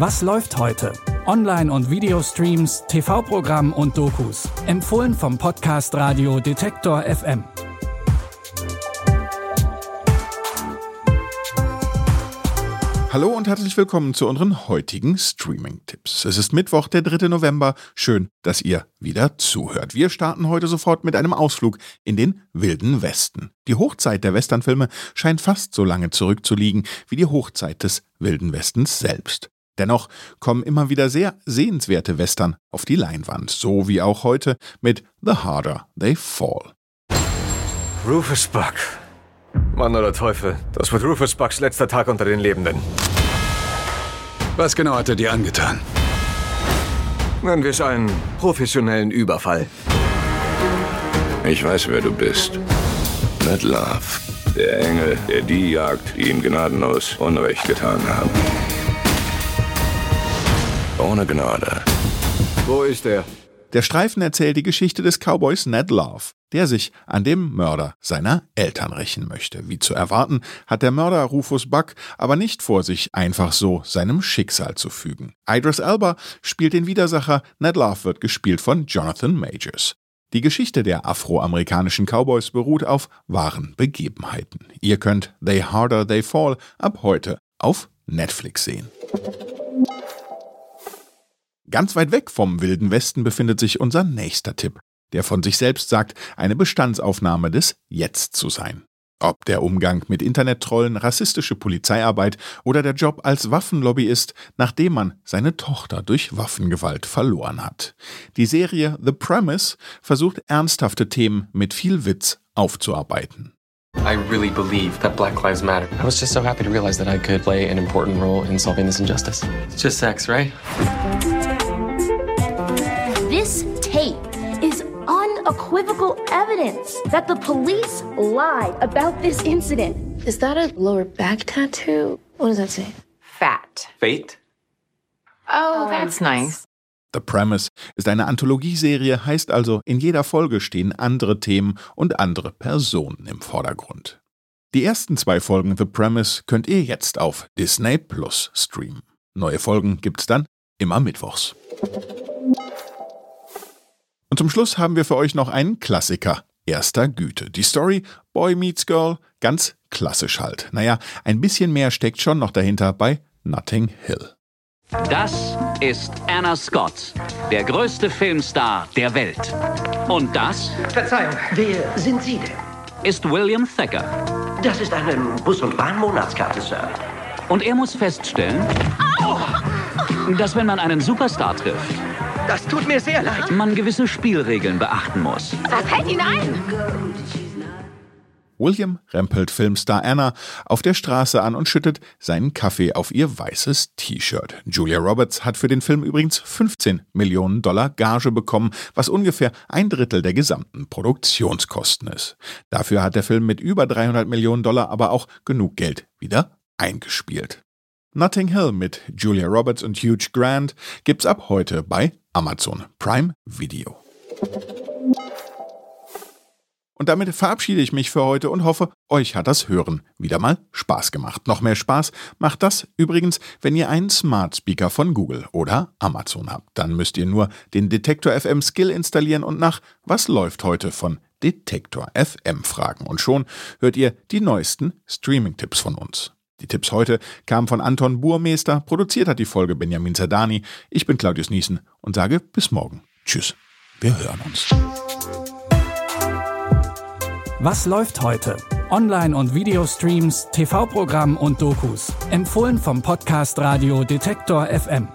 Was läuft heute? Online- und Videostreams, TV-Programm und Dokus. Empfohlen vom Podcast Radio Detektor FM. Hallo und herzlich willkommen zu unseren heutigen Streaming-Tipps. Es ist Mittwoch, der 3. November. Schön, dass ihr wieder zuhört. Wir starten heute sofort mit einem Ausflug in den Wilden Westen. Die Hochzeit der Westernfilme scheint fast so lange zurückzuliegen wie die Hochzeit des Wilden Westens selbst. Dennoch kommen immer wieder sehr sehenswerte Western auf die Leinwand, so wie auch heute mit The Harder They Fall. Rufus Buck. Mann oder Teufel, das wird Rufus Bucks letzter Tag unter den Lebenden. Was genau hat er dir angetan? Nennen wir es einen professionellen Überfall. Ich weiß, wer du bist. Ned Love. Der Engel, der die jagt, die ihm gnadenlos Unrecht getan haben. Ohne Gnade. Wo ist er? Der Streifen erzählt die Geschichte des Cowboys Ned Love, der sich an dem Mörder seiner Eltern rächen möchte. Wie zu erwarten, hat der Mörder Rufus Buck aber nicht vor, sich einfach so seinem Schicksal zu fügen. Idris Elba spielt den Widersacher, Ned Love wird gespielt von Jonathan Majors. Die Geschichte der afroamerikanischen Cowboys beruht auf wahren Begebenheiten. Ihr könnt They Harder They Fall ab heute auf Netflix sehen. Ganz weit weg vom Wilden Westen befindet sich unser nächster Tipp, der von sich selbst sagt, eine Bestandsaufnahme des Jetzt zu sein. Ob der Umgang mit Internettrollen, rassistische Polizeiarbeit oder der Job als Waffenlobbyist, nachdem man seine Tochter durch Waffengewalt verloren hat. Die Serie The Premise versucht ernsthafte Themen mit viel Witz aufzuarbeiten. I really believe that Black Lives Matter. I was just so happy to realize that I could play an important role in solving this injustice. It's just sex, right? Unequivocal evidence that the police lied about this incident. Is that a lower back tattoo? What does that say? Fat. Fate? Oh, that's nice. The Premise ist eine Anthologieserie, heißt also, in jeder Folge stehen andere Themen und andere Personen im Vordergrund. Die ersten zwei Folgen The Premise könnt ihr jetzt auf Disney Plus streamen. Neue Folgen gibt's dann immer mittwochs. Und zum Schluss haben wir für euch noch einen Klassiker erster Güte. Die Story Boy Meets Girl, ganz klassisch halt. Naja, ein bisschen mehr steckt schon noch dahinter bei Notting Hill. Das ist Anna Scott, der größte Filmstar der Welt. Und das Verzeihung, wer sind Sie denn? ist William Thacker. Das ist eine Bus- und Bahnmonatskarte, Sir. Und er muss feststellen, dass wenn man einen Superstar trifft, Das tut mir sehr leid. man gewisse Spielregeln beachten muss. Was fällt Ihnen ein? William rempelt Filmstar Anna auf der Straße an und schüttet seinen Kaffee auf ihr weißes T-Shirt. Julia Roberts hat für den Film übrigens 15 Millionen Dollar Gage bekommen, was ungefähr ein Drittel der gesamten Produktionskosten ist. Dafür hat der Film mit über 300 Millionen Dollar aber auch genug Geld wieder eingespielt. Notting Hill mit Julia Roberts und Hugh Grant gibt's ab heute bei Amazon Prime Video. Und damit verabschiede ich mich für heute und hoffe, euch hat das Hören wieder mal Spaß gemacht. Noch mehr Spaß macht das übrigens, wenn ihr einen Smart Speaker von Google oder Amazon habt. Dann müsst ihr nur den Detektor FM Skill installieren und nach Was läuft heute von Detektor FM fragen. Und schon hört ihr die neuesten Streaming-Tipps von uns. Die Tipps heute kamen von Anton Burmeister, produziert hat die Folge Benjamin Zerdani. Ich bin Claudius Niesen und sage bis morgen. Tschüss, wir hören uns. Was läuft heute? Online- und Videostreams, TV-Programm und Dokus. Empfohlen vom Podcast Radio Detektor FM.